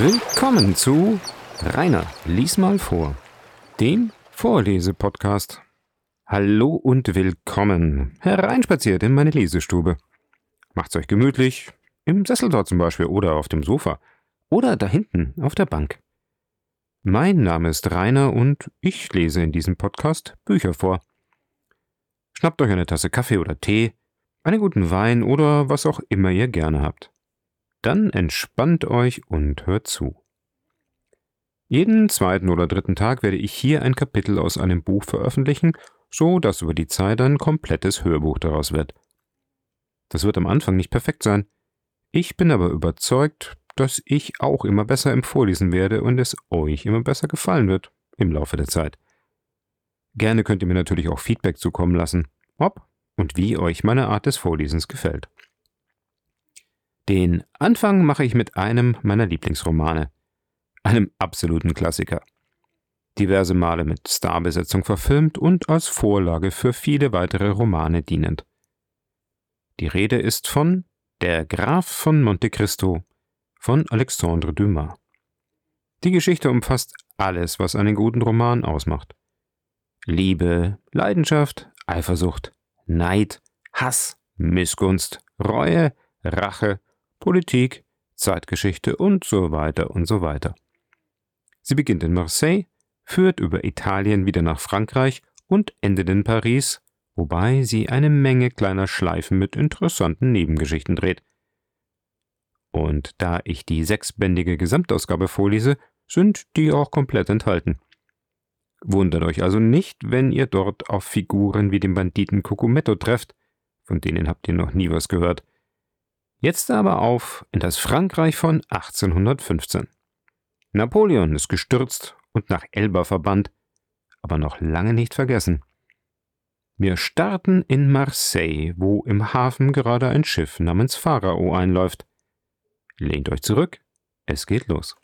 Willkommen zu Rainer, lies mal vor, dem Vorlesepodcast. Hallo und willkommen. Hereinspaziert in meine Lesestube. Macht's euch gemütlich, im Sessel dort zum Beispiel oder auf dem Sofa oder da hinten auf der Bank. Mein Name ist Rainer und ich lese in diesem Podcast Bücher vor. Schnappt euch eine Tasse Kaffee oder Tee, einen guten Wein oder was auch immer ihr gerne habt. Dann entspannt euch und hört zu. Jeden zweiten oder dritten Tag werde ich hier ein Kapitel aus einem Buch veröffentlichen, so dass über die Zeit ein komplettes Hörbuch daraus wird. Das wird am Anfang nicht perfekt sein. Ich bin aber überzeugt, dass ich auch immer besser im Vorlesen werde und es euch immer besser gefallen wird im Laufe der Zeit. Gerne könnt ihr mir natürlich auch Feedback zukommen lassen, ob und wie euch meine Art des Vorlesens gefällt. Den Anfang mache ich mit einem meiner Lieblingsromane, einem absoluten Klassiker. Diverse Male mit Starbesetzung verfilmt und als Vorlage für viele weitere Romane dienend. Die Rede ist von Der Graf von Monte Cristo von Alexandre Dumas. Die Geschichte umfasst alles, was einen guten Roman ausmacht. Liebe, Leidenschaft, Eifersucht, Neid, Hass, Missgunst, Reue, Rache, Politik, Zeitgeschichte und so weiter und so weiter. Sie beginnt in Marseille, führt über Italien wieder nach Frankreich und endet in Paris, wobei sie eine Menge kleiner Schleifen mit interessanten Nebengeschichten dreht. Und da ich die sechsbändige Gesamtausgabe vorlese, sind die auch komplett enthalten. Wundert euch also nicht, wenn ihr dort auf Figuren wie den Banditen Cucumetto trefft, von denen habt ihr noch nie was gehört. Jetzt aber auf in das Frankreich von 1815. Napoleon ist gestürzt und nach Elba verbannt, aber noch lange nicht vergessen. Wir starten in Marseille, wo im Hafen gerade ein Schiff namens Pharao einläuft. Lehnt euch zurück, es geht los.